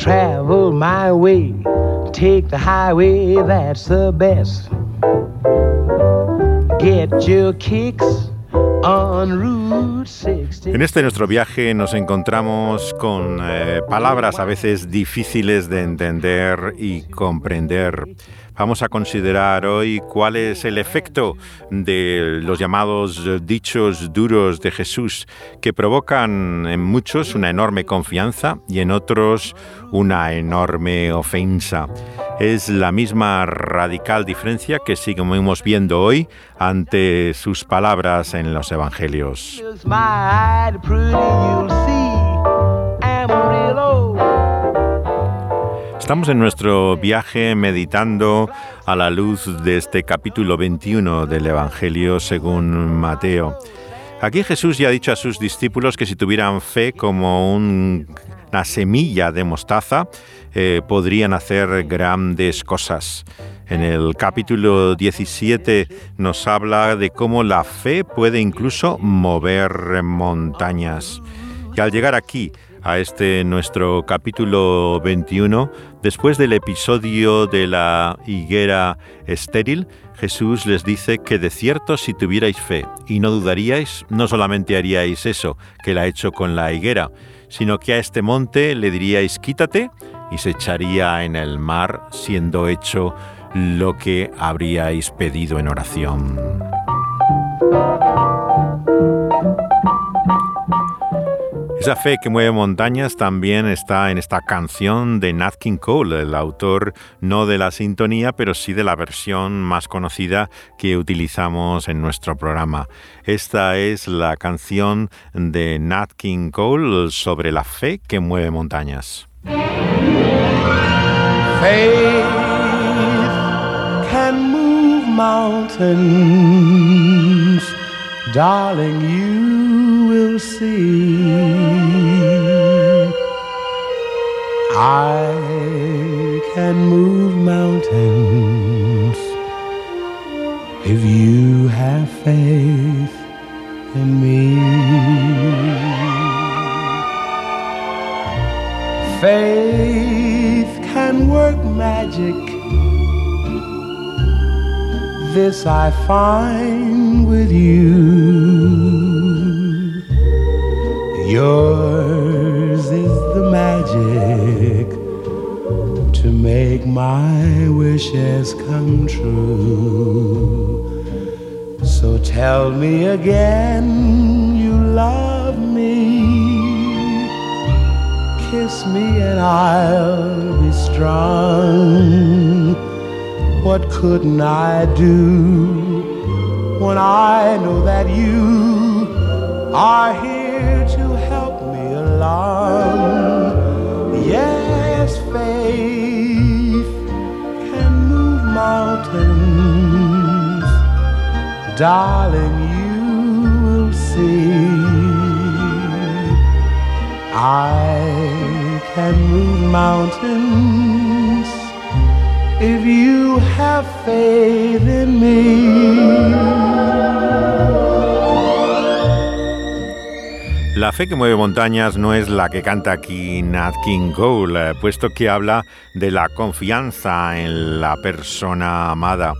travel my way, take the highway, that's the best. Get your kicks En este nuestro viaje nos encontramos con eh, palabras a veces difíciles de entender y comprender. Vamos a considerar hoy cuál es el efecto de los llamados dichos duros de Jesús que provocan en muchos una enorme confianza y en otros una enorme ofensa. Es la misma radical diferencia que seguimos viendo hoy ante sus palabras en los evangelios. Estamos en nuestro viaje meditando a la luz de este capítulo 21 del Evangelio según Mateo. Aquí Jesús ya ha dicho a sus discípulos que si tuvieran fe como una semilla de mostaza, eh, podrían hacer grandes cosas. En el capítulo 17 nos habla de cómo la fe puede incluso mover montañas. Y al llegar aquí, a este nuestro capítulo 21, después del episodio de la higuera estéril, Jesús les dice que de cierto si tuvierais fe y no dudaríais, no solamente haríais eso que la ha hecho con la higuera, sino que a este monte le diríais quítate y se echaría en el mar siendo hecho lo que habríais pedido en oración. Esa fe que mueve montañas también está en esta canción de Nat King Cole, el autor no de la sintonía, pero sí de la versión más conocida que utilizamos en nuestro programa. Esta es la canción de Nat King Cole sobre la fe que mueve montañas. Faith can move mountains, darling, you will see. I can move mountains if you have faith in me. Faith can work magic. This I find with you. Yours is the magic to make my wishes come true. So tell me again you love me kiss me and I'll be strong. What couldn't I do when I know that you are here to help me along? Yes, faith can move mountains, darling, you will see. I can move mountains if you have faith in me. La fe que mueve montañas no es la que canta aquí Nat King Cole, puesto que habla de la confianza en la persona amada.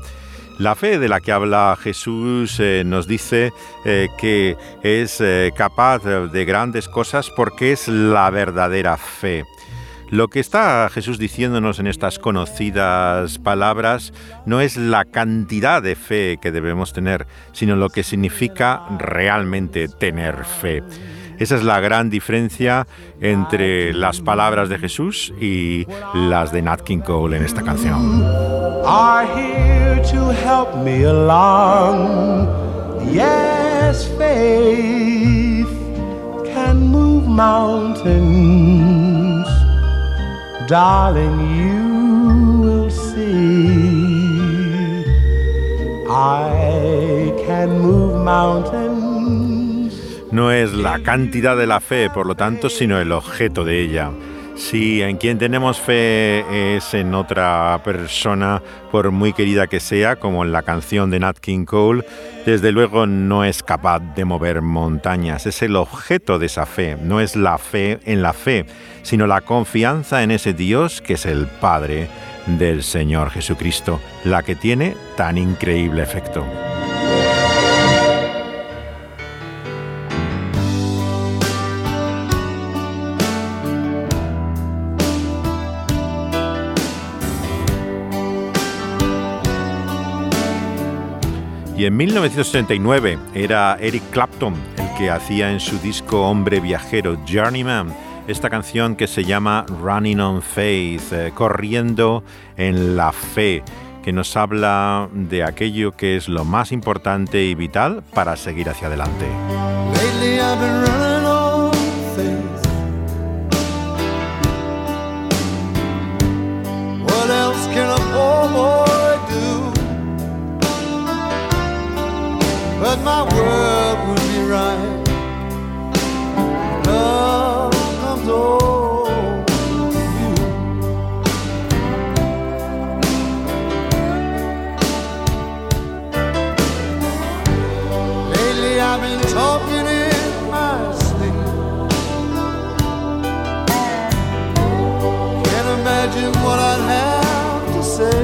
La fe de la que habla Jesús eh, nos dice eh, que es eh, capaz de grandes cosas porque es la verdadera fe. Lo que está Jesús diciéndonos en estas conocidas palabras no es la cantidad de fe que debemos tener, sino lo que significa realmente tener fe. Esa es la gran diferencia entre las palabras de Jesús y las de Nat King Cole en esta canción. Are here to help me along. Yes, faith can move mountains. darling, you will see. I can move mountains. No es la cantidad de la fe, por lo tanto, sino el objeto de ella. Si en quien tenemos fe es en otra persona, por muy querida que sea, como en la canción de Nat King Cole, desde luego no es capaz de mover montañas. Es el objeto de esa fe, no es la fe en la fe, sino la confianza en ese Dios que es el Padre del Señor Jesucristo, la que tiene tan increíble efecto. Y en 1969 era Eric Clapton el que hacía en su disco Hombre Viajero, Journeyman, esta canción que se llama Running on Faith, eh, corriendo en la fe, que nos habla de aquello que es lo más importante y vital para seguir hacia adelante. But my world would be right. Love comes over you. Lately I've been talking in my sleep. Can't imagine what I'd have to say.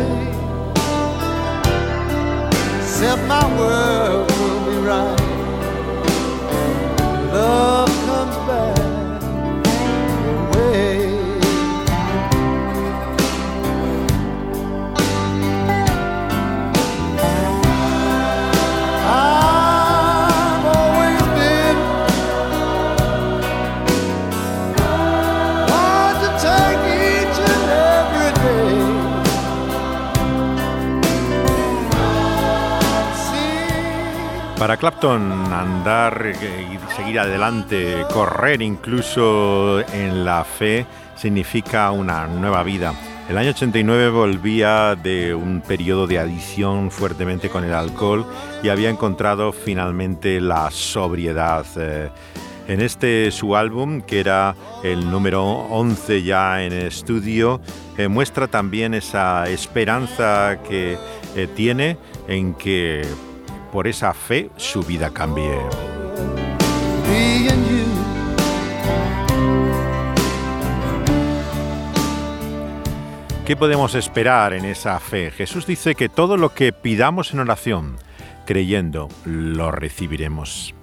Except my world right. Clapton, andar y seguir adelante, correr incluso en la fe, significa una nueva vida. El año 89 volvía de un periodo de adicción fuertemente con el alcohol y había encontrado finalmente la sobriedad. Eh, en este su álbum, que era el número 11 ya en estudio, eh, muestra también esa esperanza que eh, tiene en que por esa fe su vida cambie. ¿Qué podemos esperar en esa fe? Jesús dice que todo lo que pidamos en oración, creyendo, lo recibiremos.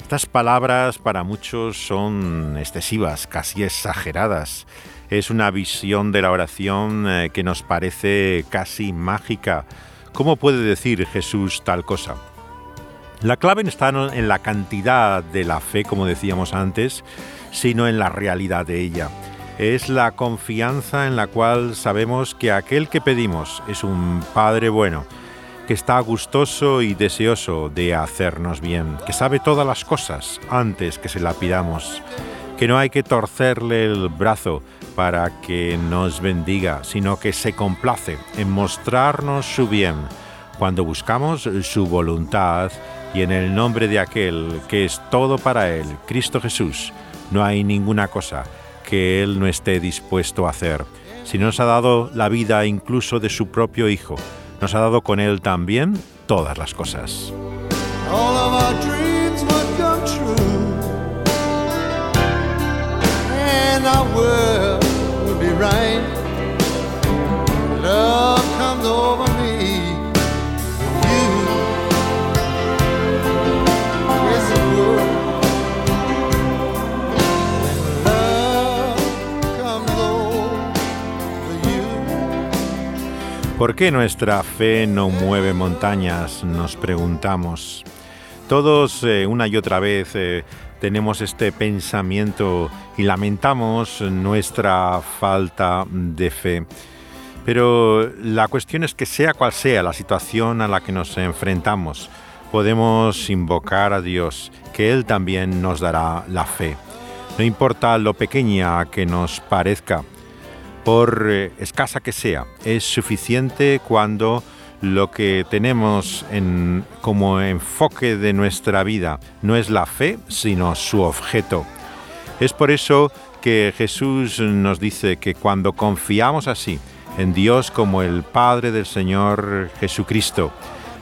Estas palabras para muchos son excesivas, casi exageradas. Es una visión de la oración eh, que nos parece casi mágica. ¿Cómo puede decir Jesús tal cosa? La clave no está en la cantidad de la fe, como decíamos antes, sino en la realidad de ella. Es la confianza en la cual sabemos que aquel que pedimos es un Padre bueno, que está gustoso y deseoso de hacernos bien, que sabe todas las cosas antes que se la pidamos, que no hay que torcerle el brazo para que nos bendiga, sino que se complace en mostrarnos su bien cuando buscamos su voluntad y en el nombre de aquel que es todo para Él, Cristo Jesús, no hay ninguna cosa que Él no esté dispuesto a hacer. Si nos ha dado la vida incluso de su propio Hijo, nos ha dado con Él también todas las cosas. ¿Por qué nuestra fe no mueve montañas? Nos preguntamos. Todos eh, una y otra vez eh, tenemos este pensamiento y lamentamos nuestra falta de fe. Pero la cuestión es que sea cual sea la situación a la que nos enfrentamos, podemos invocar a Dios, que Él también nos dará la fe. No importa lo pequeña que nos parezca, por eh, escasa que sea. Es suficiente cuando lo que tenemos en, como enfoque de nuestra vida no es la fe, sino su objeto. Es por eso que Jesús nos dice que cuando confiamos así en Dios como el Padre del Señor Jesucristo,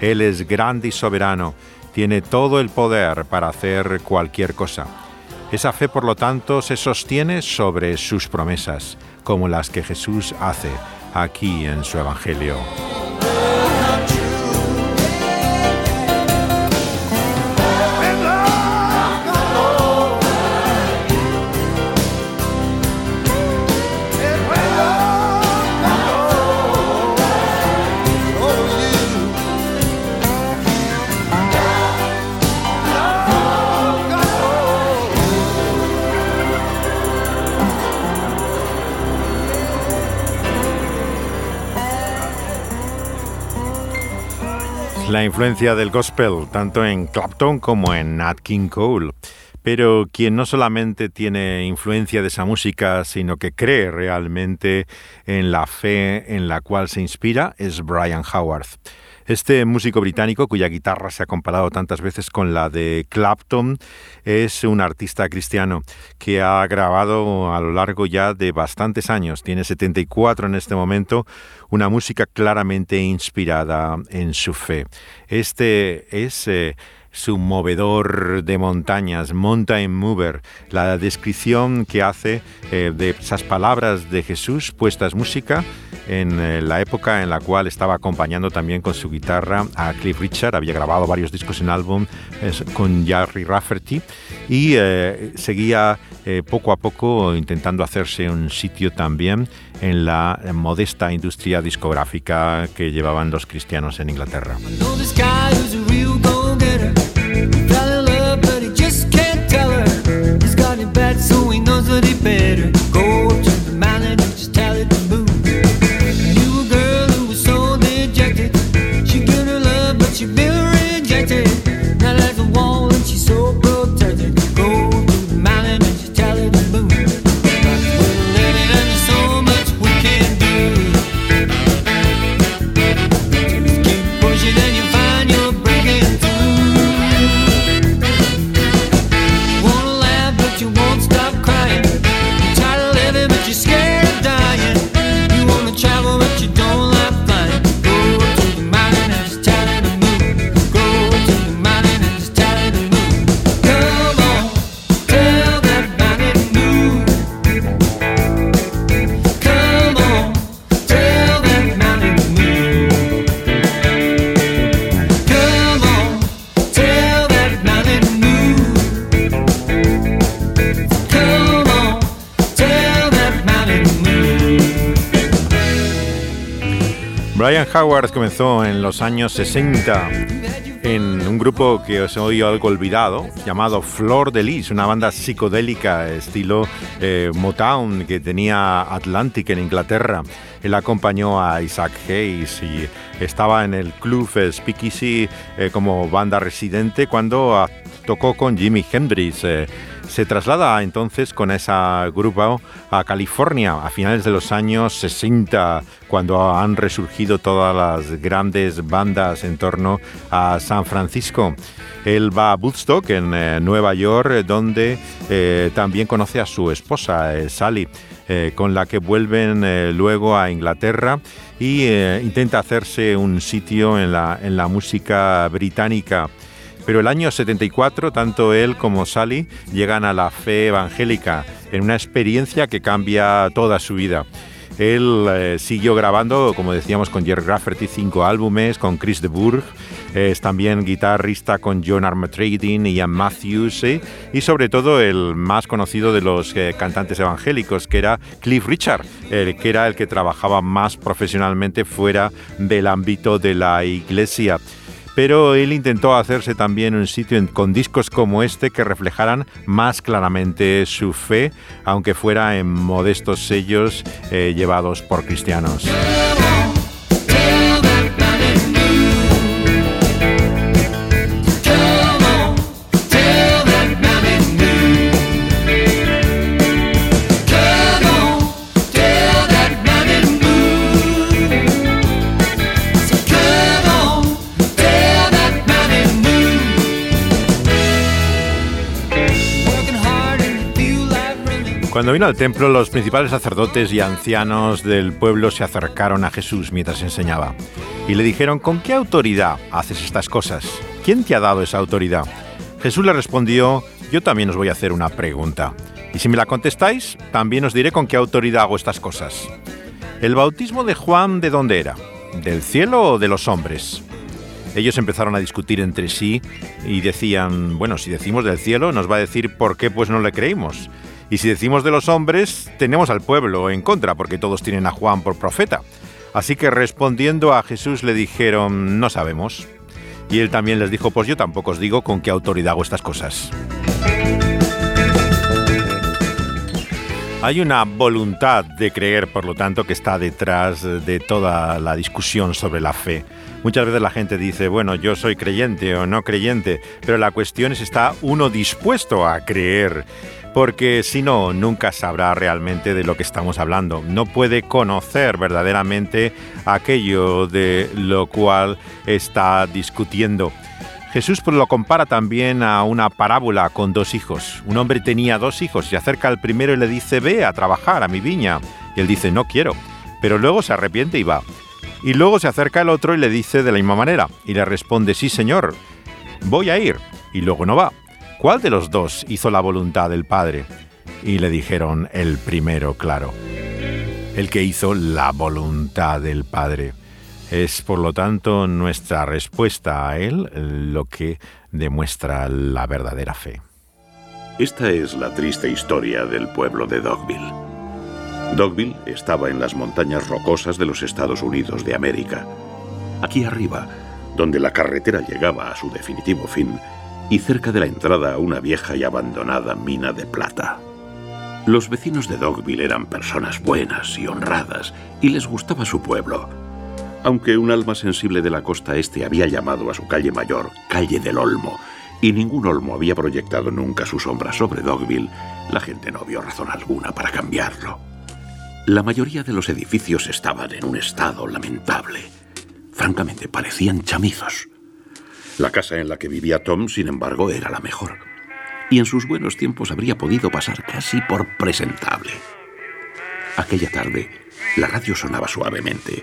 Él es grande y soberano, tiene todo el poder para hacer cualquier cosa. Esa fe, por lo tanto, se sostiene sobre sus promesas, como las que Jesús hace aquí en su Evangelio. La influencia del gospel, tanto en Clapton como en Nat King Cole. Pero quien no solamente tiene influencia de esa música, sino que cree realmente en la fe en la cual se inspira, es Brian Howard. Este músico británico, cuya guitarra se ha comparado tantas veces con la de Clapton, es un artista cristiano que ha grabado a lo largo ya de bastantes años, tiene 74 en este momento, una música claramente inspirada en su fe. Este es... Eh, su movedor de montañas, Mountain Mover, la descripción que hace eh, de esas palabras de Jesús puestas música en eh, la época en la cual estaba acompañando también con su guitarra a Cliff Richard, había grabado varios discos en álbum con Jerry Rafferty y eh, seguía poco a poco intentando hacerse un sitio también en la modesta industria discográfica que llevaban los cristianos en Inglaterra. bad, so he knows that he better go Howard comenzó en los años 60 en un grupo que os he oído algo olvidado, llamado Flor de Lis, una banda psicodélica estilo eh, Motown que tenía Atlantic en Inglaterra. Él acompañó a Isaac Hayes y estaba en el club Speakeasy eh, como banda residente cuando tocó con Jimi Hendrix. Eh, se traslada entonces con esa grupo a California a finales de los años 60, cuando han resurgido todas las grandes bandas en torno a San Francisco. Él va a Woodstock, en eh, Nueva York, donde eh, también conoce a su esposa, eh, Sally. con la que vuelven luego a Inglaterra y intenta hacerse un sitio en la, en la música británica. Pero el año 74, tanto él como Sally llegan a la fe evangélica en una experiencia que cambia toda su vida. Él eh, siguió grabando, como decíamos, con Jerry Rafferty cinco álbumes, con Chris de Burgh, es también guitarrista con John Armatrading y Ian Matthews, ¿eh? y sobre todo el más conocido de los eh, cantantes evangélicos, que era Cliff Richard, que era el que trabajaba más profesionalmente fuera del ámbito de la iglesia pero él intentó hacerse también un sitio con discos como este que reflejaran más claramente su fe, aunque fuera en modestos sellos eh, llevados por cristianos. Cuando vino al templo, los principales sacerdotes y ancianos del pueblo se acercaron a Jesús mientras enseñaba y le dijeron, ¿con qué autoridad haces estas cosas? ¿Quién te ha dado esa autoridad? Jesús le respondió, yo también os voy a hacer una pregunta. Y si me la contestáis, también os diré con qué autoridad hago estas cosas. ¿El bautismo de Juan de dónde era? ¿Del cielo o de los hombres? Ellos empezaron a discutir entre sí y decían, bueno, si decimos del cielo, nos va a decir por qué pues no le creímos. Y si decimos de los hombres, tenemos al pueblo en contra, porque todos tienen a Juan por profeta. Así que respondiendo a Jesús le dijeron, no sabemos. Y él también les dijo, pues yo tampoco os digo con qué autoridad hago estas cosas. Hay una voluntad de creer, por lo tanto, que está detrás de toda la discusión sobre la fe. Muchas veces la gente dice, bueno, yo soy creyente o no creyente, pero la cuestión es, ¿está uno dispuesto a creer? porque si no, nunca sabrá realmente de lo que estamos hablando. No puede conocer verdaderamente aquello de lo cual está discutiendo. Jesús pues, lo compara también a una parábola con dos hijos. Un hombre tenía dos hijos, se acerca al primero y le dice, ve a trabajar a mi viña. Y él dice, no quiero. Pero luego se arrepiente y va. Y luego se acerca el otro y le dice de la misma manera. Y le responde, sí señor, voy a ir. Y luego no va. ¿Cuál de los dos hizo la voluntad del Padre? Y le dijeron, el primero, claro, el que hizo la voluntad del Padre. Es, por lo tanto, nuestra respuesta a Él lo que demuestra la verdadera fe. Esta es la triste historia del pueblo de Dogville. Dogville estaba en las montañas rocosas de los Estados Unidos de América. Aquí arriba, donde la carretera llegaba a su definitivo fin, y cerca de la entrada a una vieja y abandonada mina de plata. Los vecinos de Dogville eran personas buenas y honradas y les gustaba su pueblo. Aunque un alma sensible de la costa este había llamado a su calle mayor Calle del Olmo, y ningún olmo había proyectado nunca su sombra sobre Dogville, la gente no vio razón alguna para cambiarlo. La mayoría de los edificios estaban en un estado lamentable. Francamente, parecían chamizos. La casa en la que vivía Tom, sin embargo, era la mejor. Y en sus buenos tiempos habría podido pasar casi por presentable. Aquella tarde, la radio sonaba suavemente,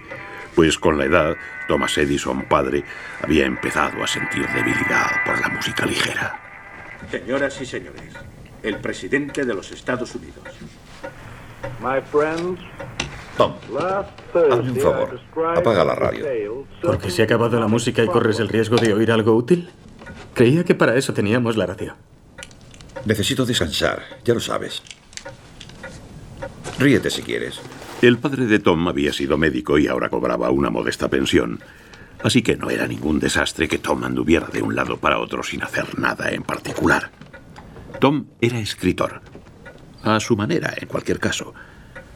pues con la edad, Thomas Edison, padre, había empezado a sentir debilidad por la música ligera. Señoras y señores, el presidente de los Estados Unidos. Tom, hazme un favor. Apaga la radio. ¿Porque se ha acabado la música y corres el riesgo de oír algo útil? Creía que para eso teníamos la radio. Necesito descansar, ya lo sabes. Ríete si quieres. El padre de Tom había sido médico y ahora cobraba una modesta pensión. Así que no era ningún desastre que Tom anduviera de un lado para otro sin hacer nada en particular. Tom era escritor. A su manera, en cualquier caso.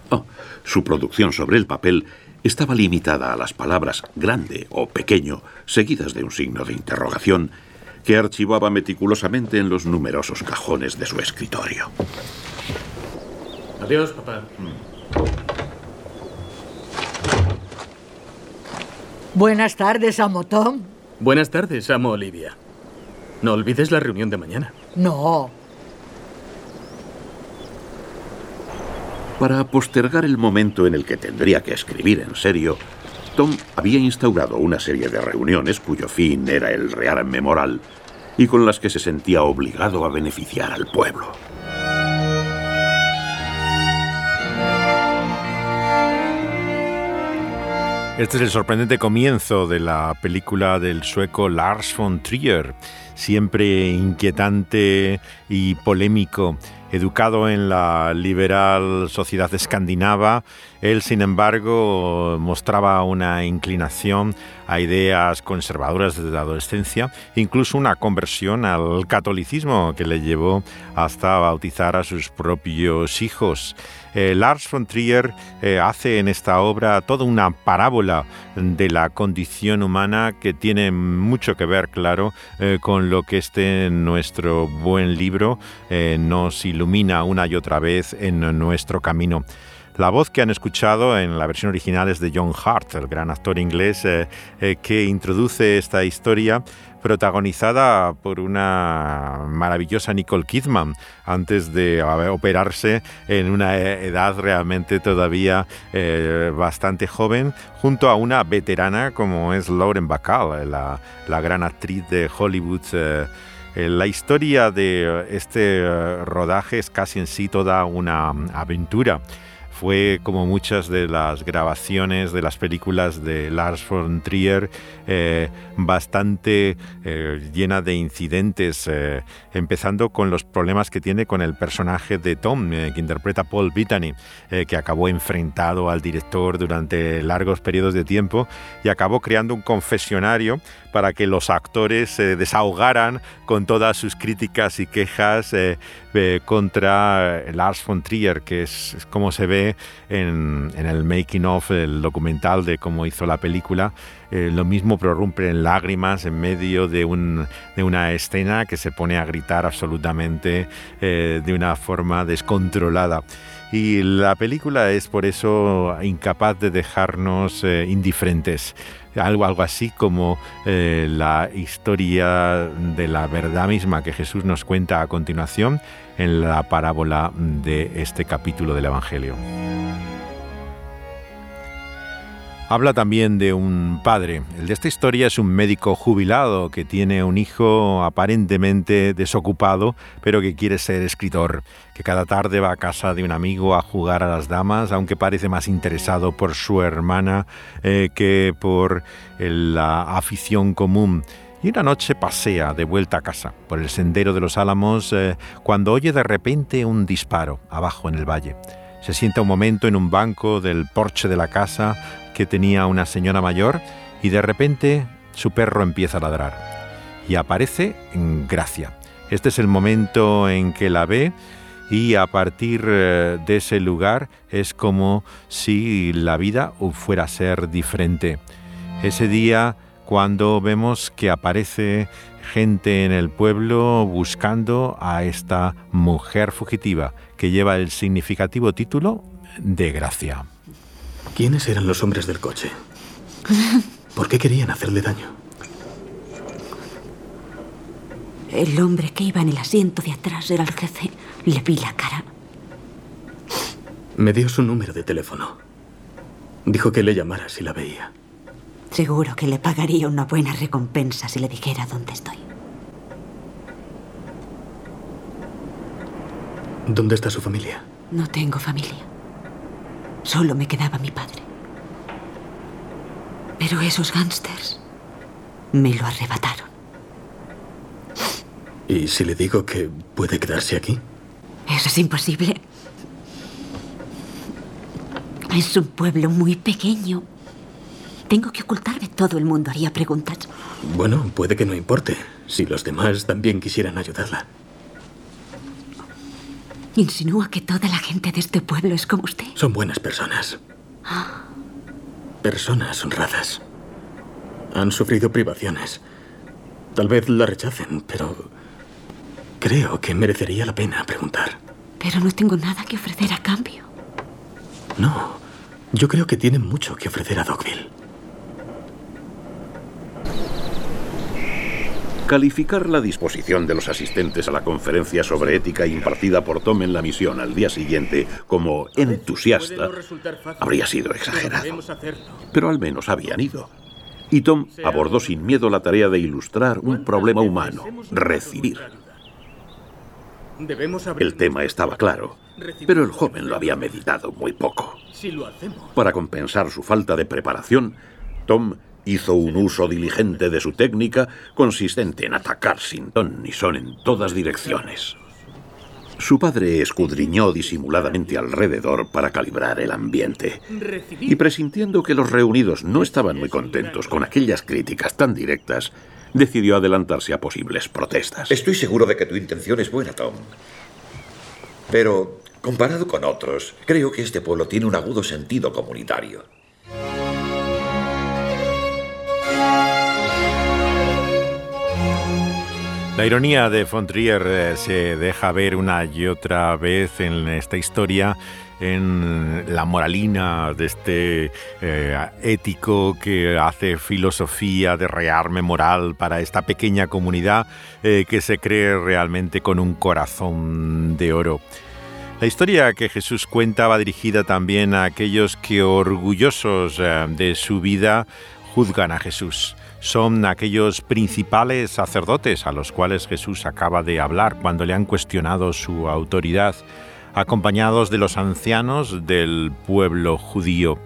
Oh, su producción sobre el papel estaba limitada a las palabras grande o pequeño, seguidas de un signo de interrogación, que archivaba meticulosamente en los numerosos cajones de su escritorio. Adiós, papá. Buenas tardes, amo Tom. Buenas tardes, amo Olivia. No olvides la reunión de mañana. No, Para postergar el momento en el que tendría que escribir en serio, Tom había instaurado una serie de reuniones cuyo fin era el real memoral y con las que se sentía obligado a beneficiar al pueblo. Este es el sorprendente comienzo de la película del sueco Lars von Trier, siempre inquietante y polémico educado en la liberal sociedad escandinava, él, sin embargo, mostraba una inclinación a ideas conservadoras desde la adolescencia, incluso una conversión al catolicismo que le llevó hasta bautizar a sus propios hijos. Eh, Lars von Trier eh, hace en esta obra toda una parábola de la condición humana que tiene mucho que ver, claro, eh, con lo que este nuestro buen libro nos ilumina una y otra vez en nuestro camino. La voz que han escuchado en la versión original es de John Hart, el gran actor inglés que introduce esta historia protagonizada por una maravillosa Nicole Kidman antes de operarse en una edad realmente todavía eh, bastante joven, junto a una veterana como es Lauren Bacall, la, la gran actriz de Hollywood. La historia de este rodaje es casi en sí toda una aventura fue como muchas de las grabaciones de las películas de Lars von Trier eh, bastante eh, llena de incidentes, eh, empezando con los problemas que tiene con el personaje de Tom, que interpreta Paul Bettany, que acabó enfrentado al director durante largos periodos de tiempo y acabó creando un confesionario para que los actores se desahogaran con todas sus críticas y quejas contra Lars von Trier, que es, como se ve en, en el making of, el documental de cómo hizo la película. Eh, lo mismo prorrumpe en lágrimas en medio de, una escena que se pone a gritar absolutamente eh, de una forma descontrolada. Y la película es por eso incapaz de dejarnos eh, indiferentes. Algo, algo así como la historia de la verdad misma que Jesús nos cuenta a continuación en la parábola de este capítulo del Evangelio. Habla también de un padre. El de esta historia es un médico jubilado que tiene un hijo aparentemente desocupado, pero que quiere ser escritor, que cada tarde va a casa de un amigo a jugar a las damas, aunque parece más interesado por su hermana eh, que por la afición común. Y una noche pasea de vuelta a casa por el sendero de los álamos eh, cuando oye de repente un disparo abajo en el valle. Se sienta un momento en un banco del porche de la casa que tenía una señora mayor y de repente su perro empieza a ladrar y aparece en Gracia. Este es el momento en que la ve y a partir eh, de ese lugar es como si la vida fuera a ser diferente. Ese día cuando vemos que aparece gente en el pueblo buscando a esta mujer fugitiva que lleva el significativo título de Gracia. ¿Quiénes eran los hombres del coche? ¿Por qué querían hacerle daño? El hombre que iba en el asiento de atrás era el jefe. Le vi la cara. Me dio su número de teléfono. Dijo que le llamara si la veía. Seguro que le pagaría una buena recompensa si le dijera dónde estoy. ¿Dónde está su familia? No tengo familia. Solo me quedaba mi padre. Pero esos gángsters me lo arrebataron. ¿Y si le digo que puede quedarse aquí? Eso es imposible. Es un pueblo muy pequeño. Tengo que ocultarme. Todo el mundo haría preguntas. Bueno, puede que no importe. Si los demás también quisieran ayudarla. ¿Insinúa que toda la gente de este pueblo es como usted? Son buenas personas. Personas honradas. Han sufrido privaciones. Tal vez la rechacen, pero creo que merecería la pena preguntar. Pero no tengo nada que ofrecer a cambio. No, yo creo que tienen mucho que ofrecer a Dogville. Calificar la disposición de los asistentes a la conferencia sobre ética impartida por Tom en la misión al día siguiente como entusiasta habría sido exagerado. Pero al menos habían ido. Y Tom abordó sin miedo la tarea de ilustrar un problema humano, recibir. El tema estaba claro, pero el joven lo había meditado muy poco. Para compensar su falta de preparación, Tom Hizo un uso diligente de su técnica, consistente en atacar sin ton ni son en todas direcciones. Su padre escudriñó disimuladamente alrededor para calibrar el ambiente. Y presintiendo que los reunidos no estaban muy contentos con aquellas críticas tan directas, decidió adelantarse a posibles protestas. Estoy seguro de que tu intención es buena, Tom. Pero, comparado con otros, creo que este pueblo tiene un agudo sentido comunitario. La ironía de Fontrier eh, se deja ver una y otra vez en esta historia en la moralina de este eh, ético que hace filosofía de rearme moral para esta pequeña comunidad eh, que se cree realmente con un corazón de oro. La historia que Jesús cuenta va dirigida también a aquellos que orgullosos de su vida juzgan a Jesús. Son aquellos principales sacerdotes a los cuales Jesús acaba de hablar cuando le han cuestionado su autoridad acompañados de los ancianos del pueblo judío.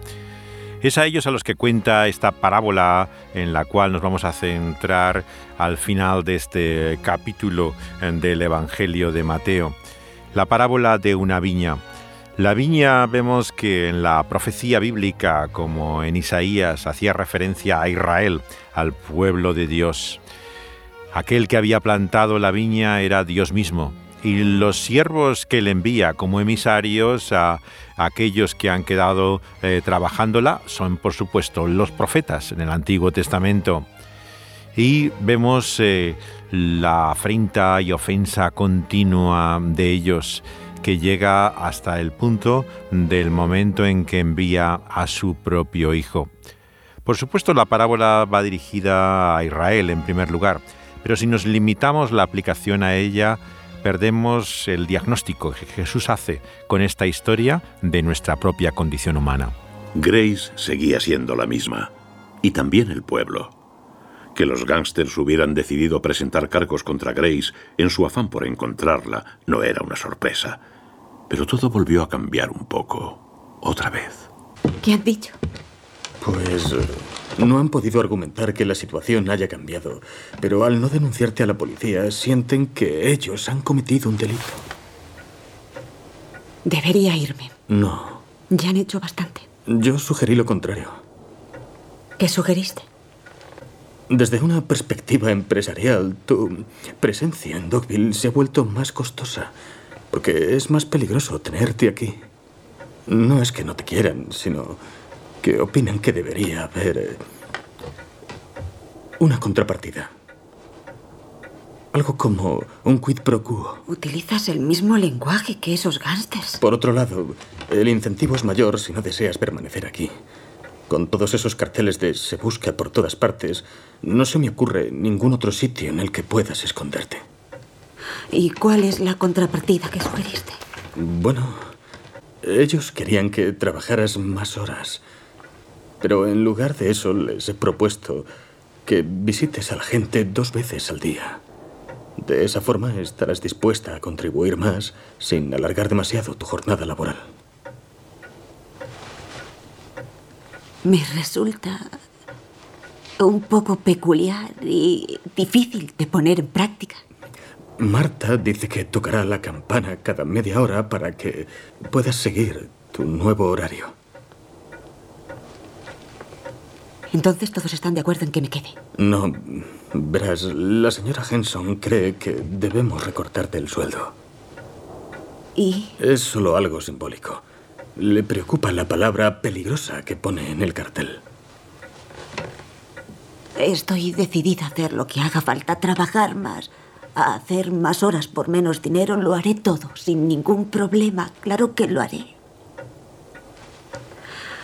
Es a ellos a los que cuenta esta parábola en la cual nos vamos a centrar al final de este capítulo del Evangelio de Mateo. La parábola de una viña. La viña vemos que en la profecía bíblica, como en Isaías, hacía referencia a Israel, al pueblo de Dios. Aquel que había plantado la viña era Dios mismo, y los siervos que le envía como emisarios a, aquellos que han quedado eh, trabajándola son por supuesto los profetas en el Antiguo Testamento. Y vemos eh, la afrenta y ofensa continua de ellos que llega hasta el punto del momento en que envía a su propio hijo. Por supuesto la parábola va dirigida a Israel en primer lugar, pero si nos limitamos la aplicación a ella, perdemos el diagnóstico que Jesús hace con esta historia de nuestra propia condición humana. Grace seguía siendo la misma, y también el pueblo. Que los gángsters hubieran decidido presentar cargos contra Grace en su afán por encontrarla no era una sorpresa. Pero todo volvió a cambiar un poco, otra vez. ¿Qué han dicho? Pues no han podido argumentar que la situación haya cambiado, pero al no denunciarte a la policía sienten que ellos han cometido un delito. Debería irme. No. Ya han hecho bastante. Yo sugerí lo contrario. ¿Qué sugeriste? Desde una perspectiva empresarial, tu presencia en Dogville se ha vuelto más costosa, porque es más peligroso tenerte aquí. No es que no te quieran, sino que opinan que debería haber eh, una contrapartida. Algo como un quid pro quo. Utilizas el mismo lenguaje que esos gángsters. Por otro lado, el incentivo es mayor si no deseas permanecer aquí. Con todos esos carteles de se busca por todas partes, no se me ocurre ningún otro sitio en el que puedas esconderte. ¿Y cuál es la contrapartida que sugeriste? Bueno, ellos querían que trabajaras más horas. Pero en lugar de eso les he propuesto que visites a la gente dos veces al día. De esa forma estarás dispuesta a contribuir más sin alargar demasiado tu jornada laboral. Me resulta un poco peculiar y difícil de poner en práctica. Marta dice que tocará la campana cada media hora para que puedas seguir tu nuevo horario. Entonces todos están de acuerdo en que me quede. No, verás, la señora Henson cree que debemos recortarte el sueldo. ¿Y? Es solo algo simbólico. Le preocupa la palabra peligrosa que pone en el cartel. Estoy decidida a hacer lo que haga falta, trabajar más, a hacer más horas por menos dinero, lo haré todo, sin ningún problema, claro que lo haré.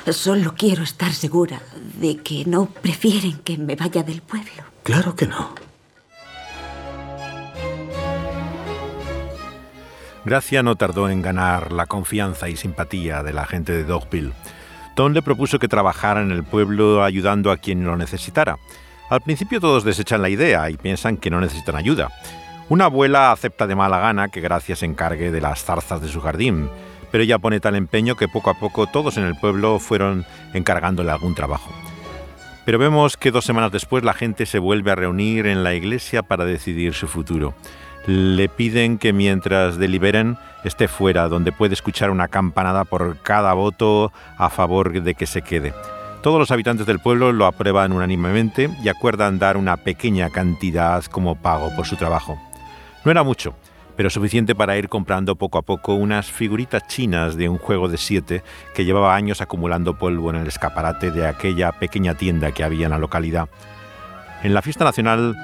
Solo quiero estar segura de que no prefieren que me vaya del pueblo. Claro que no. Gracia no tardó en ganar la confianza y simpatía de la gente de Dogville. Tom le propuso que trabajara en el pueblo ayudando a quien lo necesitara. Al principio todos desechan la idea y piensan que no necesitan ayuda. Una abuela acepta de mala gana que Gracia se encargue de las zarzas de su jardín, pero ella pone tal empeño que poco a poco todos en el pueblo fueron encargándole algún trabajo. Pero vemos que dos semanas después la gente se vuelve a reunir en la iglesia para decidir su futuro. Le piden que mientras deliberen esté fuera, donde puede escuchar una campanada por cada voto a favor de que se quede. Todos los habitantes del pueblo lo aprueban unánimemente y acuerdan dar una pequeña cantidad como pago por su trabajo. No era mucho, pero suficiente para ir comprando poco a poco unas figuritas chinas de un juego de siete que llevaba años acumulando polvo en el escaparate de aquella pequeña tienda que había en la localidad. En la fiesta nacional,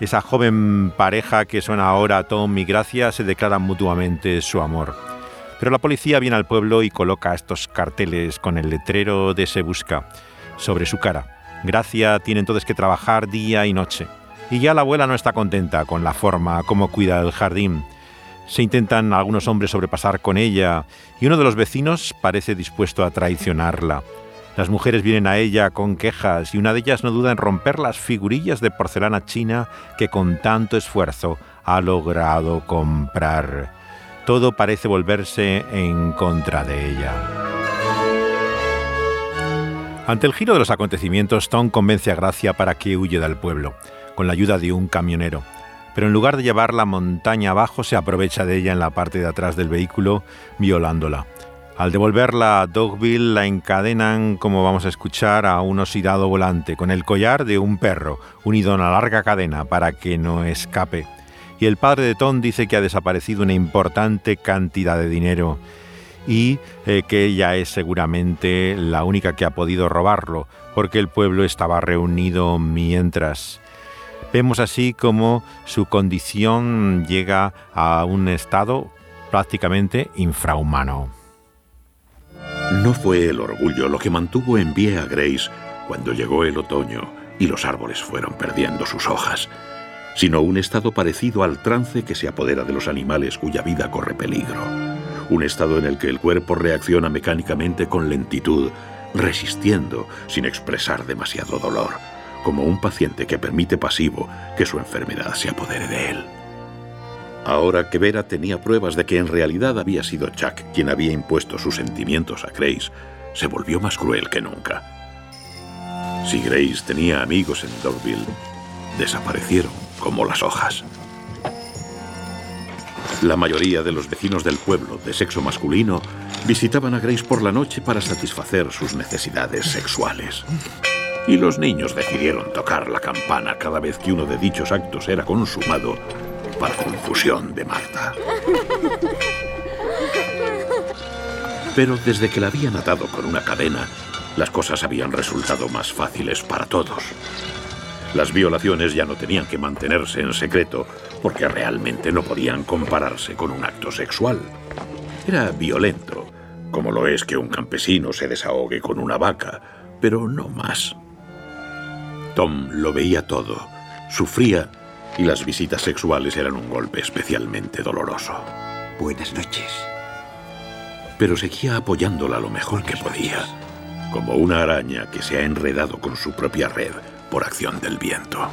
esa joven pareja que son ahora Tom y Gracia se declaran mutuamente su amor. Pero la policía viene al pueblo y coloca estos carteles con el letrero de Se Busca sobre su cara. Gracia tiene entonces que trabajar día y noche. Y ya la abuela no está contenta con la forma como cuida el jardín. Se intentan algunos hombres sobrepasar con ella y uno de los vecinos parece dispuesto a traicionarla. Las mujeres vienen a ella con quejas y una de ellas no duda en romper las figurillas de porcelana china que con tanto esfuerzo ha logrado comprar. Todo parece volverse en contra de ella. Ante el giro de los acontecimientos, Tom convence a Gracia para que huya del pueblo, con la ayuda de un camionero. Pero en lugar de llevarla montaña abajo, se aprovecha de ella en la parte de atrás del vehículo, violándola. Al devolverla a Dogville, la encadenan, como vamos a escuchar, a un oxidado volante, con el collar de un perro, unido a una larga cadena para que no escape. Y el padre de Tom dice que ha desaparecido una importante cantidad de dinero y eh, que ella es seguramente la única que ha podido robarlo, porque el pueblo estaba reunido mientras. Vemos así como su condición llega a un estado prácticamente infrahumano. No fue el orgullo lo que mantuvo en pie a Grace cuando llegó el otoño y los árboles fueron perdiendo sus hojas, sino un estado parecido al trance que se apodera de los animales cuya vida corre peligro un estado en el que el cuerpo reacciona mecánicamente con lentitud, resistiendo sin expresar demasiado dolor, como un paciente que permite pasivo que su enfermedad se apodere de él. Ahora que Vera tenía pruebas de que en realidad había sido Chuck quien había impuesto sus sentimientos a Grace, se volvió más cruel que nunca. Si Grace tenía amigos en Dogville, desaparecieron como las hojas. La mayoría de los vecinos del pueblo de sexo masculino visitaban a Grace por la noche para satisfacer sus necesidades sexuales. Y los niños decidieron tocar la campana cada vez que uno de dichos actos era consumado para confusión de Marta. Pero desde que la habían atado con una cadena, las cosas habían resultado más fáciles para todos. Las violaciones ya no tenían que mantenerse en secreto porque realmente no podían compararse con un acto sexual. Era violento, como lo es que un campesino se desahogue con una vaca, pero no más. Tom lo veía todo, sufría y las visitas sexuales eran un golpe especialmente doloroso. Buenas noches. Pero seguía apoyándola lo mejor que podía, como una araña que se ha enredado con su propia red por acción del viento.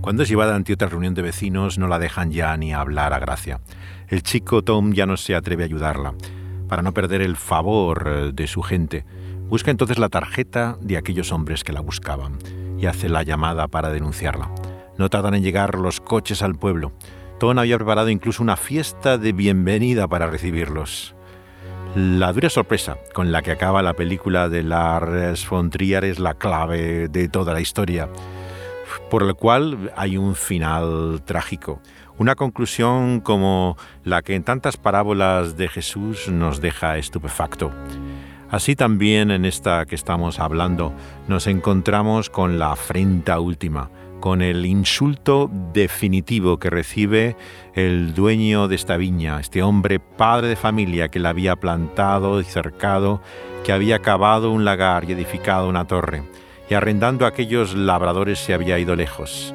Cuando es llevada ante otra reunión de vecinos, no la dejan ya ni hablar a Gracia. El chico Tom ya no se atreve a ayudarla, para no perder el favor eh, de su gente. Busca entonces la tarjeta de aquellos hombres que la buscaban y hace la llamada para denunciarla. No tardan en llegar los coches al pueblo. Tom había preparado incluso una fiesta de bienvenida para recibirlos. La dura sorpresa con la que acaba la película de Lars von es la clave de toda la historia, por la cual hay un final trágico, una conclusión como la que en tantas parábolas de Jesús nos deja estupefacto. Así también en esta que estamos hablando nos encontramos con la afrenta última, con el insulto definitivo que recibe el dueño de esta viña, este hombre padre de familia que la había plantado y cercado, que había cavado un lagar y edificado una torre, y arrendando a aquellos labradores se había ido lejos,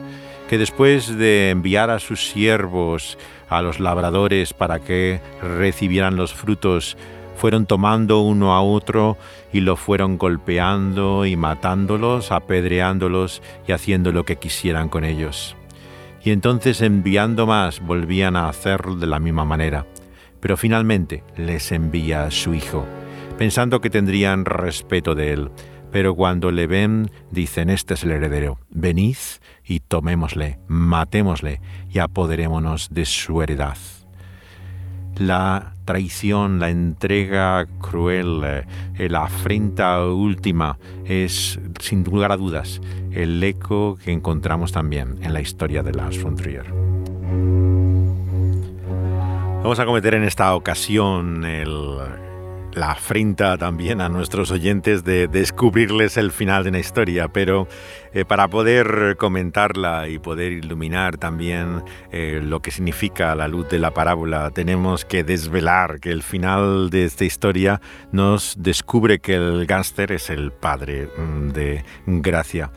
que después de enviar a sus siervos a los labradores para que recibieran los frutos, fueron tomando uno a otro y lo fueron golpeando y matándolos, apedreándolos y haciendo lo que quisieran con ellos. Y entonces enviando más volvían a hacerlo de la misma manera. Pero finalmente les envía a su hijo, pensando que tendrían respeto de él. Pero cuando le ven, dicen, este es el heredero, venid y tomémosle, matémosle y apoderémonos de su heredad la traición, la entrega cruel, eh, la afrenta última es, sin lugar a dudas, el eco que encontramos también en la historia de Lars von Trier. Vamos a cometer en esta ocasión el la afrenta también a nuestros oyentes de descubrirles el final de una historia, pero eh, para poder comentarla y poder iluminar también eh, lo que significa la luz de la parábola, tenemos que desvelar que el final de esta historia nos descubre que el gángster es el padre mm, de Gracia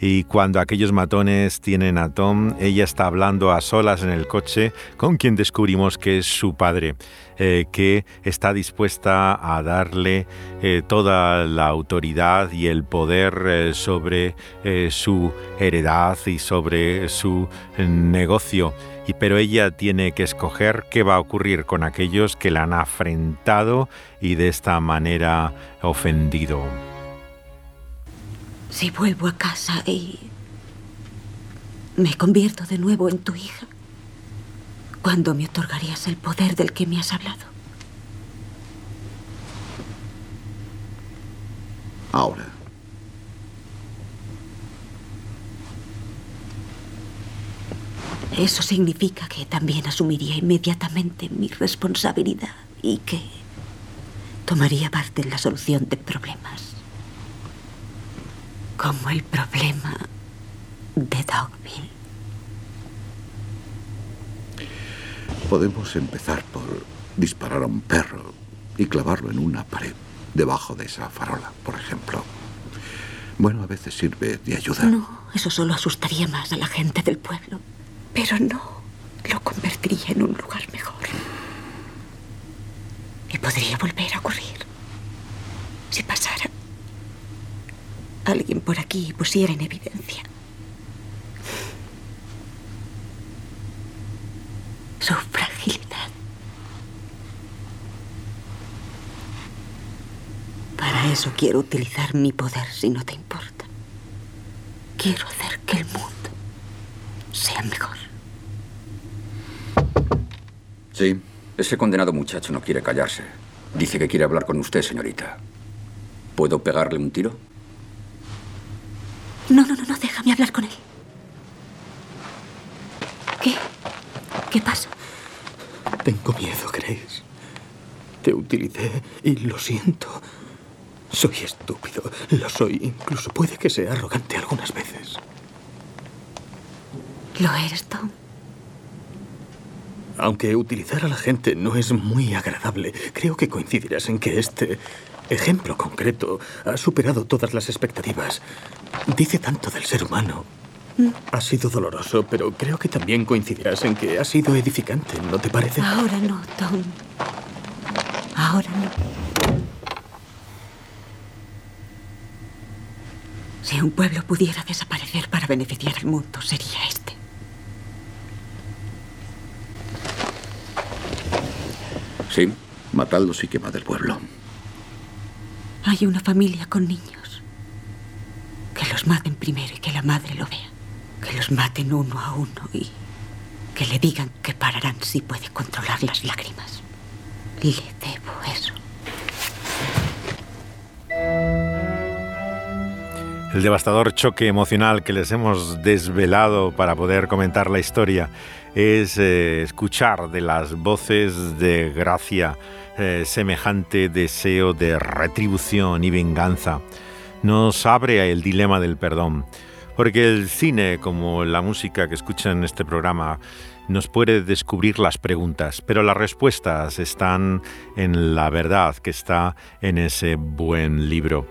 y cuando aquellos matones tienen a Tom, ella está hablando a solas en el coche con quien descubrimos que es su padre. Eh, que está dispuesta a darle eh, toda la autoridad y el poder eh, sobre su heredad y sobre su negocio. Pero ella tiene que escoger qué va a ocurrir con aquellos que la han afrentado y de esta manera ofendido. Si vuelvo a casa y me convierto de nuevo en tu hija, ¿Cuándo me otorgarías el poder del que me has hablado? Ahora. Eso significa que también asumiría inmediatamente mi responsabilidad y que tomaría parte en la solución de problemas. Como el problema de Dogville. Podemos empezar por disparar a un perro y clavarlo en una pared debajo de esa farola, por ejemplo. Bueno, a veces sirve de ayuda. No, eso solo asustaría más a la gente del pueblo. Pero no, lo convertiría en un lugar mejor. Y podría volver a ocurrir. Si pasara alguien por aquí pusiera en evidencia su fragilidad. Para eso quiero utilizar mi poder si no te importa. Quiero hacer que el mundo sea mejor. Sí, ese condenado muchacho no quiere callarse. Dice que quiere hablar con usted, señorita. ¿Puedo pegarle un tiro? No, no, no, no, déjame hablar con él. ¿Qué? ¿Qué pasa? Tengo miedo, Grace. Te utilicé y lo siento. Soy estúpido, lo soy. Incluso puede que sea arrogante algunas veces. ¿Lo eres, Tom? Aunque utilizar a la gente no es muy agradable, creo que coincidirás en que este ejemplo concreto ha superado todas las expectativas. Dice tanto del ser humano ha sido doloroso, pero creo que también coincidirás en que ha sido edificante, ¿no te parece? Ahora no, Tom. Ahora no. Si un pueblo pudiera desaparecer para beneficiar al mundo, sería este. Sí, matadlos y quemad el pueblo. Hay una familia con niños. Que los maten primero y que la madre lo vea. Que los maten uno a uno y que le digan que pararán si puede controlar las lágrimas. Le debo eso. El devastador choque emocional que les hemos desvelado para poder comentar la historia es eh, escuchar de las voces de gracia eh, semejante deseo de retribución y venganza. Nos abre el dilema del perdón. Porque el cine, como la música que escuchan en este programa, nos puede descubrir las preguntas, pero las respuestas están en la verdad que está en ese buen libro.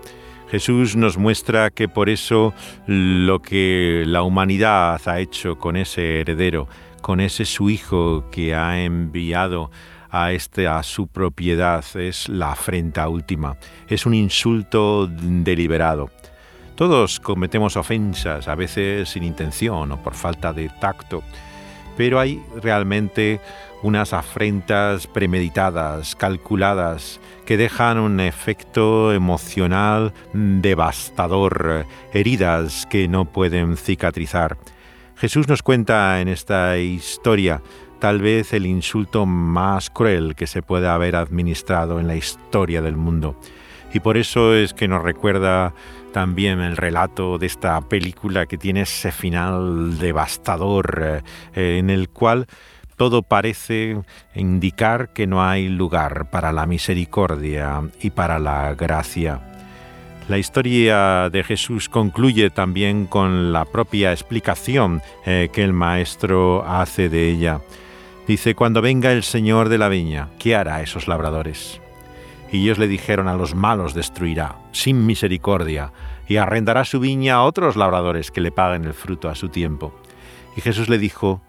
Jesús nos muestra que por eso lo que la humanidad ha hecho con ese heredero, con ese su hijo que ha enviado a este a su propiedad es la afrenta última, es un insulto deliberado. Todos cometemos ofensas, a veces sin intención o por falta de tacto, pero hay realmente unas afrentas premeditadas, calculadas, que dejan un efecto emocional devastador, heridas que no pueden cicatrizar. Jesús nos cuenta en esta historia tal vez el insulto más cruel que se pueda haber administrado en la historia del mundo. Y por eso es que nos recuerda también el relato de esta película que tiene ese final devastador eh, en el cual todo parece indicar que no hay lugar para la misericordia y para la gracia. La historia de Jesús concluye también con la propia explicación eh, que el maestro hace de ella. Dice, cuando venga el Señor de la viña, ¿qué hará a esos labradores? Y ellos le dijeron, a los malos destruirá, sin misericordia, y arrendará su viña a otros labradores que le paguen el fruto a su tiempo. Y Jesús le dijo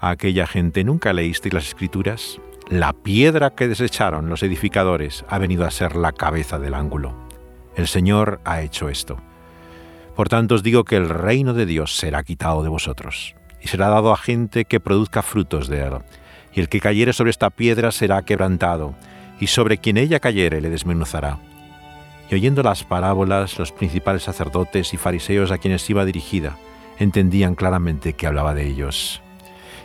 a aquella gente, ¿nunca leísteis las escrituras? La piedra que desecharon los edificadores ha venido a ser la cabeza del ángulo. El Señor ha hecho esto. Por tanto os digo que el reino de Dios será quitado de vosotros, y será dado a gente que produzca frutos de él. Y el que cayere sobre esta piedra será quebrantado, y sobre quien ella cayere le desmenuzará. Y oyendo las parábolas, los principales sacerdotes y fariseos a quienes iba dirigida, entendían claramente que hablaba de ellos,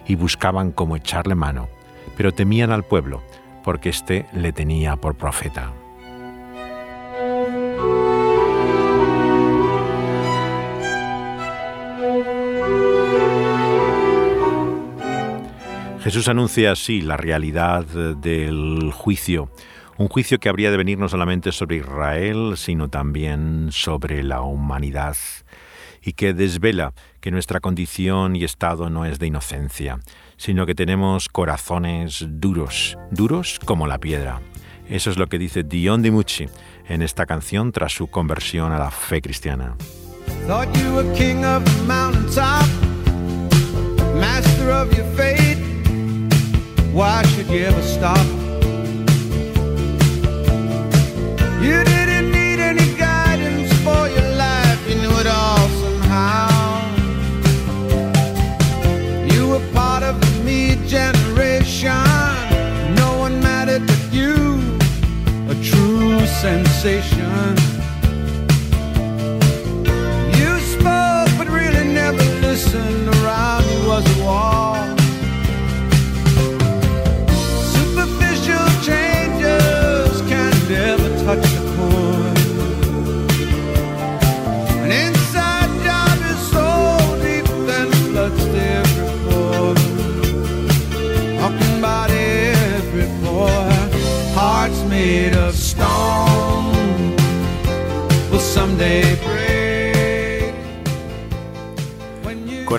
y buscaban cómo echarle mano, pero temían al pueblo, porque éste le tenía por profeta. Jesús anuncia así la realidad del juicio, un juicio que habría de venir no solamente sobre Israel, sino también sobre la humanidad, y que desvela que nuestra condición y estado no es de inocencia, sino que tenemos corazones duros, duros como la piedra. Eso es lo que dice Dion Di Mucci en esta canción tras su conversión a la fe cristiana. Sensation. You spoke, but really never listened.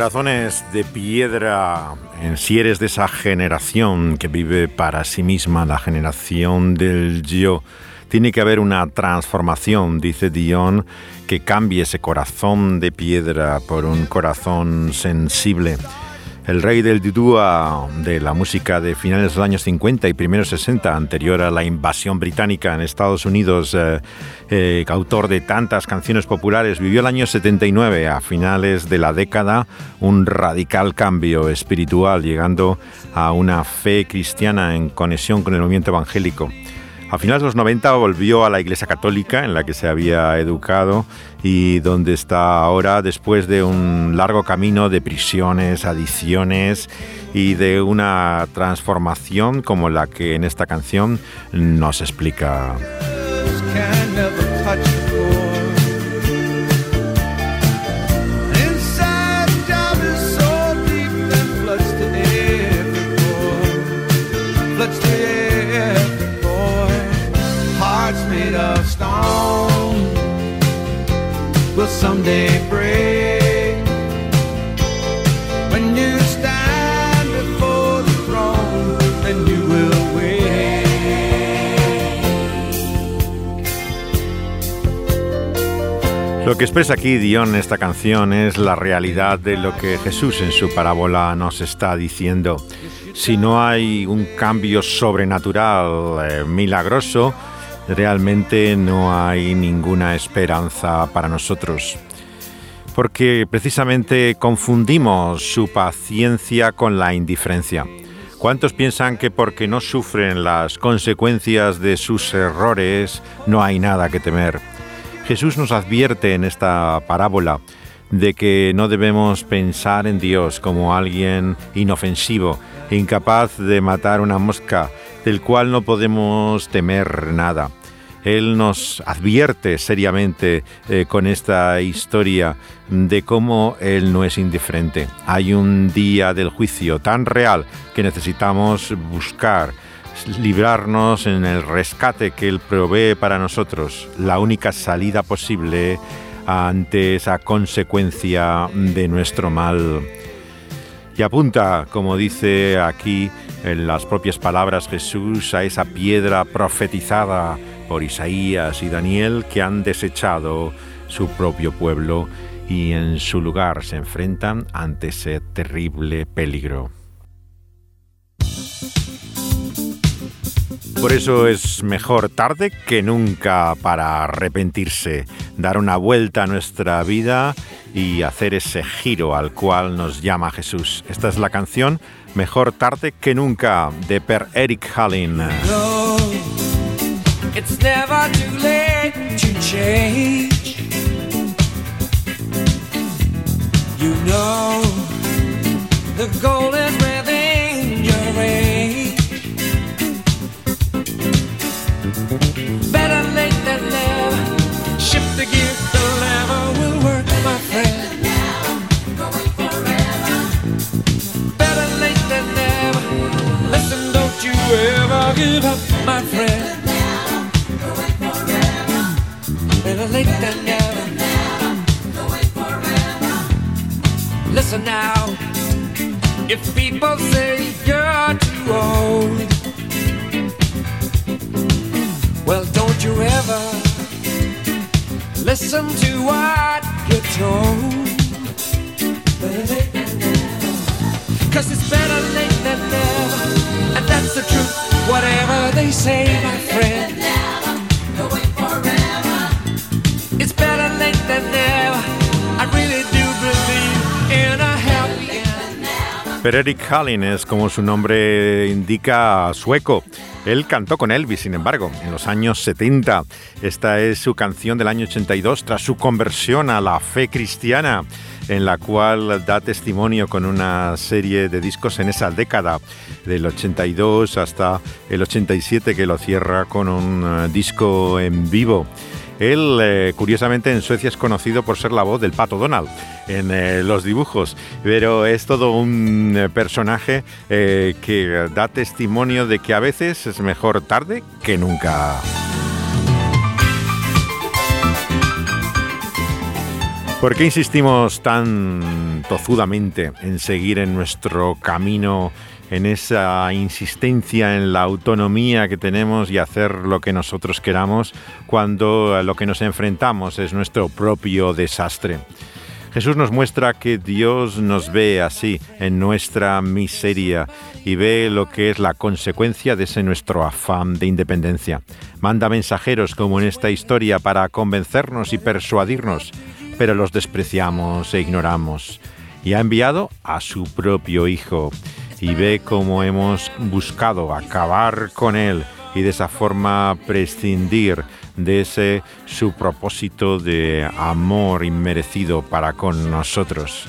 Corazones de piedra, si eres de esa generación que vive para sí misma, la generación del yo, tiene que haber una transformación, dice Dion, que cambie ese corazón de piedra por un corazón sensible el rey del dudúa de la música de finales de los años 50 y primeros 60, anterior a la invasión británica en Estados Unidos, eh, eh, autor de tantas canciones populares, vivió el año 79, a finales de la década, un radical cambio espiritual, llegando a una fe cristiana en conexión con el movimiento evangélico. A finales de los 90 volvió a la Iglesia Católica en la que se había educado y donde está ahora después de un largo camino de prisiones, adicciones y de una transformación como la que en esta canción nos explica. Lo que expresa aquí Dion en esta canción es la realidad de lo que Jesús en su parábola nos está diciendo. Si no hay un cambio sobrenatural, eh, milagroso, realmente no hay ninguna esperanza para nosotros. Porque precisamente confundimos su paciencia con la indiferencia. ¿Cuántos piensan que porque no sufren las consecuencias de sus errores no hay nada que temer? Jesús nos advierte en esta parábola de que no debemos pensar en Dios como alguien inofensivo, incapaz de matar una mosca, del cual no podemos temer nada. Él nos advierte seriamente eh, con esta historia de cómo Él no es indiferente. Hay un día del juicio tan real que necesitamos buscar librarnos en el rescate que Él provee para nosotros, la única salida posible ante esa consecuencia de nuestro mal. Y apunta, como dice aquí en las propias palabras Jesús, a esa piedra profetizada por Isaías y Daniel que han desechado su propio pueblo y en su lugar se enfrentan ante ese terrible peligro. Por eso es mejor tarde que nunca para arrepentirse, dar una vuelta a nuestra vida y hacer ese giro al cual nos llama Jesús. Esta es la canción Mejor tarde que nunca de Per Eric Hallin. Ever give up, my friend. Better late than never. Listen now, if people say you're too old, well, don't you ever listen to what you're told. Cause it's better late than never, that's the truth, whatever they say, my friend. It's better than never. I really Eric Hallin es, como su nombre indica, sueco. Él cantó con Elvis, sin embargo, en los años 70. Esta es su canción del año 82 tras su conversión a la fe cristiana, en la cual da testimonio con una serie de discos en esa década, del 82 hasta el 87, que lo cierra con un eh, disco en vivo. Él, eh, curiosamente, en Suecia es conocido por ser la voz del pato Donald en eh, los dibujos, pero es todo un personaje que da testimonio de que a veces es mejor tarde que nunca. ¿Por qué insistimos tan tozudamente en seguir en nuestro camino en esa insistencia en la autonomía que tenemos y hacer lo que nosotros queramos cuando lo que nos enfrentamos es nuestro propio desastre. Jesús nos muestra que Dios nos ve así, en nuestra miseria, y ve lo que es la consecuencia de ese nuestro afán de independencia. Manda mensajeros como en esta historia para convencernos y persuadirnos, pero los despreciamos e ignoramos. Y ha enviado a su propio Hijo y ve cómo hemos buscado acabar con él y de esa forma prescindir de ese su propósito de amor inmerecido para con nosotros.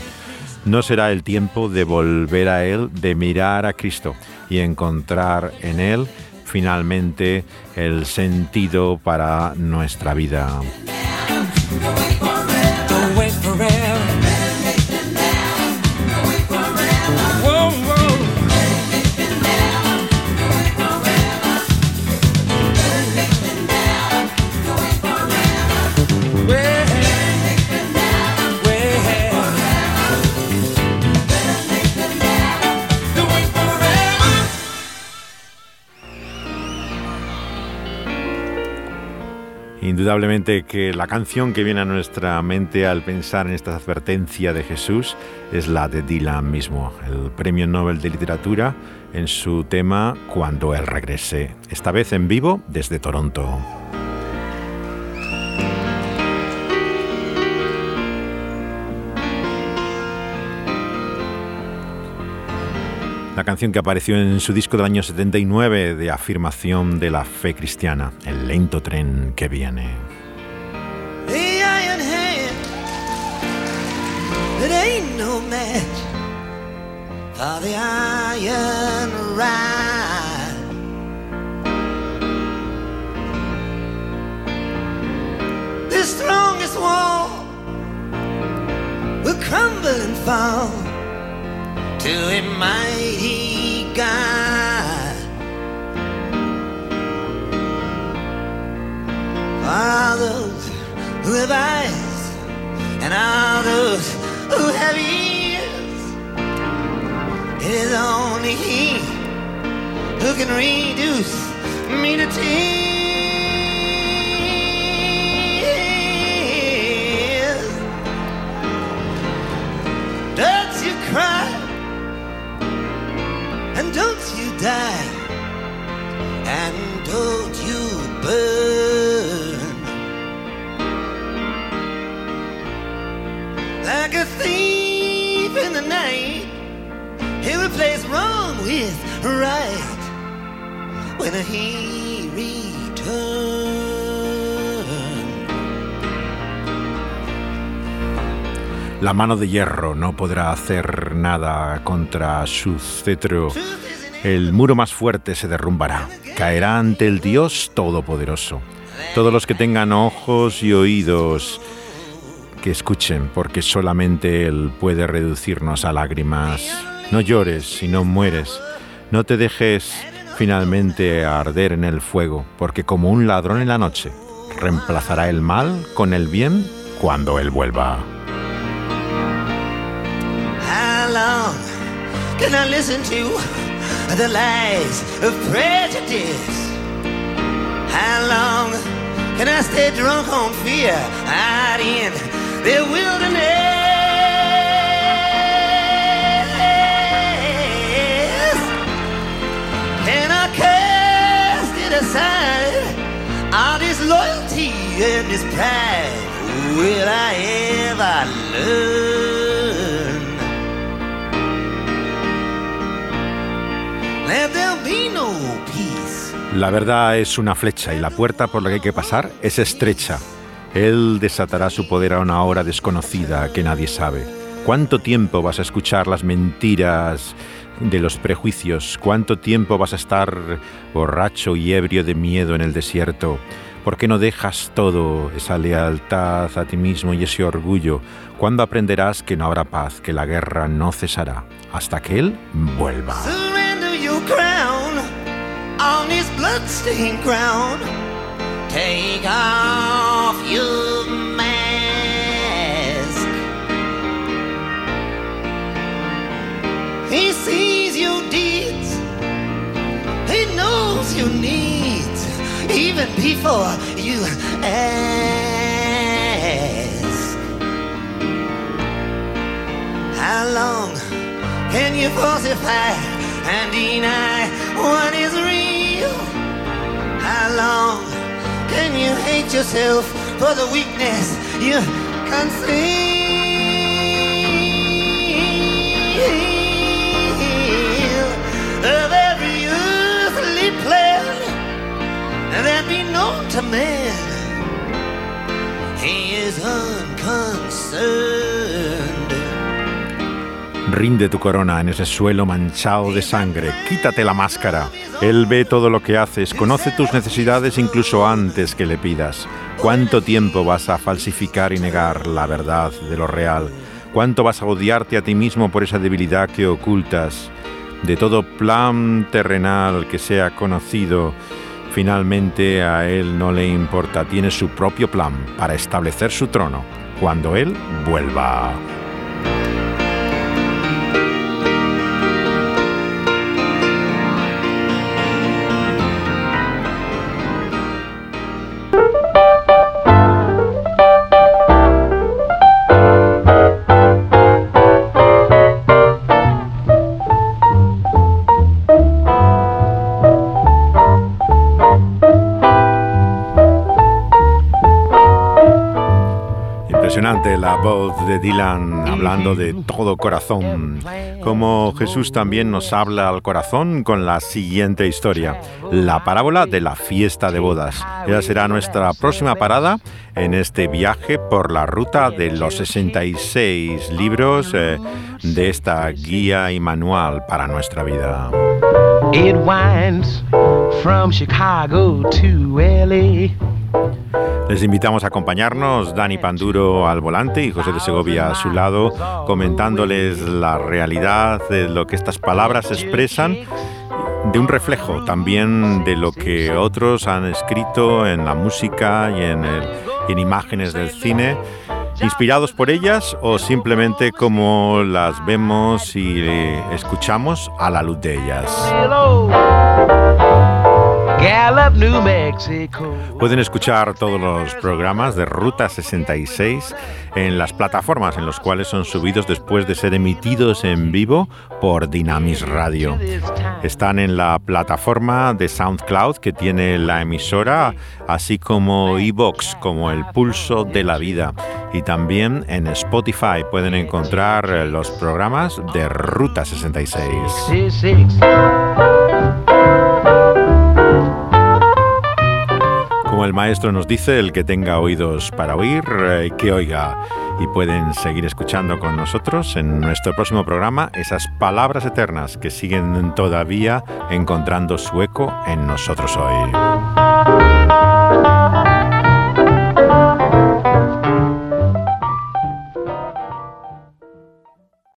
No será el tiempo de volver a Él, de mirar a Cristo y encontrar en Él finalmente el sentido para nuestra vida. Indudablemente que la canción que viene a nuestra mente al pensar en esta advertencia de Jesús es la de Dylan mismo, el Premio Nobel de Literatura en su tema Cuando Él regrese, esta vez en vivo desde Toronto. la canción que apareció en su disco del año 79 de afirmación de la fe cristiana, El lento tren que viene. The strongest wall will crumble and fall. To a mighty God. All those who have eyes and all those who have ears, it is only He who can reduce me to tears. Die and don't you burn like a thief in the night. He replace wrong with right when he returns. La mano de hierro no podrá hacer nada contra su cetro. El muro más fuerte se derrumbará. Caerá ante el Dios Todopoderoso. Todos los que tengan ojos y oídos que escuchen, porque solamente Él puede reducirnos a lágrimas. No llores si no mueres. No te dejes finalmente arder en el fuego, porque como un ladrón en la noche, reemplazará el mal con el bien cuando Él vuelva. The lies of prejudice? How long can I stay drunk on fear out in the wilderness? Can I cast it aside? All this loyalty and this pride, will I ever learn? La verdad es una flecha y la puerta por la que hay que pasar es estrecha. Él desatará su poder a una hora desconocida que nadie sabe. ¿Cuánto tiempo vas a escuchar las mentiras de los prejuicios? ¿Cuánto tiempo vas a estar borracho y ebrio de miedo en el desierto? ¿Por qué no dejas todo, esa lealtad a ti mismo y ese orgullo? ¿Cuándo aprenderás que no habrá paz, que la guerra no cesará, hasta que Él vuelva? Take off your mask. He deeds. Knows your needs even before you ask. How long can you falsify and deny what is real? How long can you hate yourself for the weakness you conceal to? He is. Rinde tu corona en ese suelo manchado de sangre. Quítate la máscara. Él ve todo lo que haces, conoce tus necesidades incluso antes que le pidas. ¿Cuánto tiempo vas a falsificar y negar la verdad de lo real? ¿Cuánto vas a odiarte a ti mismo por esa debilidad que ocultas? De todo plan terrenal que sea conocido, finalmente a Él no le importa. Tiene su propio plan para establecer su trono cuando Él vuelva. Impresionante la voz de Dylan hablando de todo corazón. Como Jesús también nos habla al corazón con la siguiente historia, la parábola de la fiesta de bodas. Esa será nuestra próxima parada en este viaje por la ruta de los 66 libros eh, de esta guía y manual para nuestra vida. It winds from Chicago to LA. Les invitamos a acompañarnos, Dani Panduro al volante y José de Segovia a su lado, comentándoles la realidad de lo que estas palabras expresan, de un reflejo también de lo que otros han escrito en la música y en, en imágenes del cine inspirados por ellas o simplemente como las vemos y escuchamos a la luz de ellas. Pueden escuchar todos los programas de Ruta 66 en las plataformas en las cuales son subidos después de ser emitidos en vivo por Dynamis Radio. Están en la plataforma de SoundCloud que tiene la emisora, así como Evox, como el pulso de la vida. Y también en Spotify pueden encontrar los programas de Ruta 66. Como el maestro nos dice, el que tenga oídos para oír, eh, que oiga. Y pueden seguir escuchando con nosotros en nuestro próximo programa esas palabras eternas que siguen todavía encontrando su eco en nosotros hoy.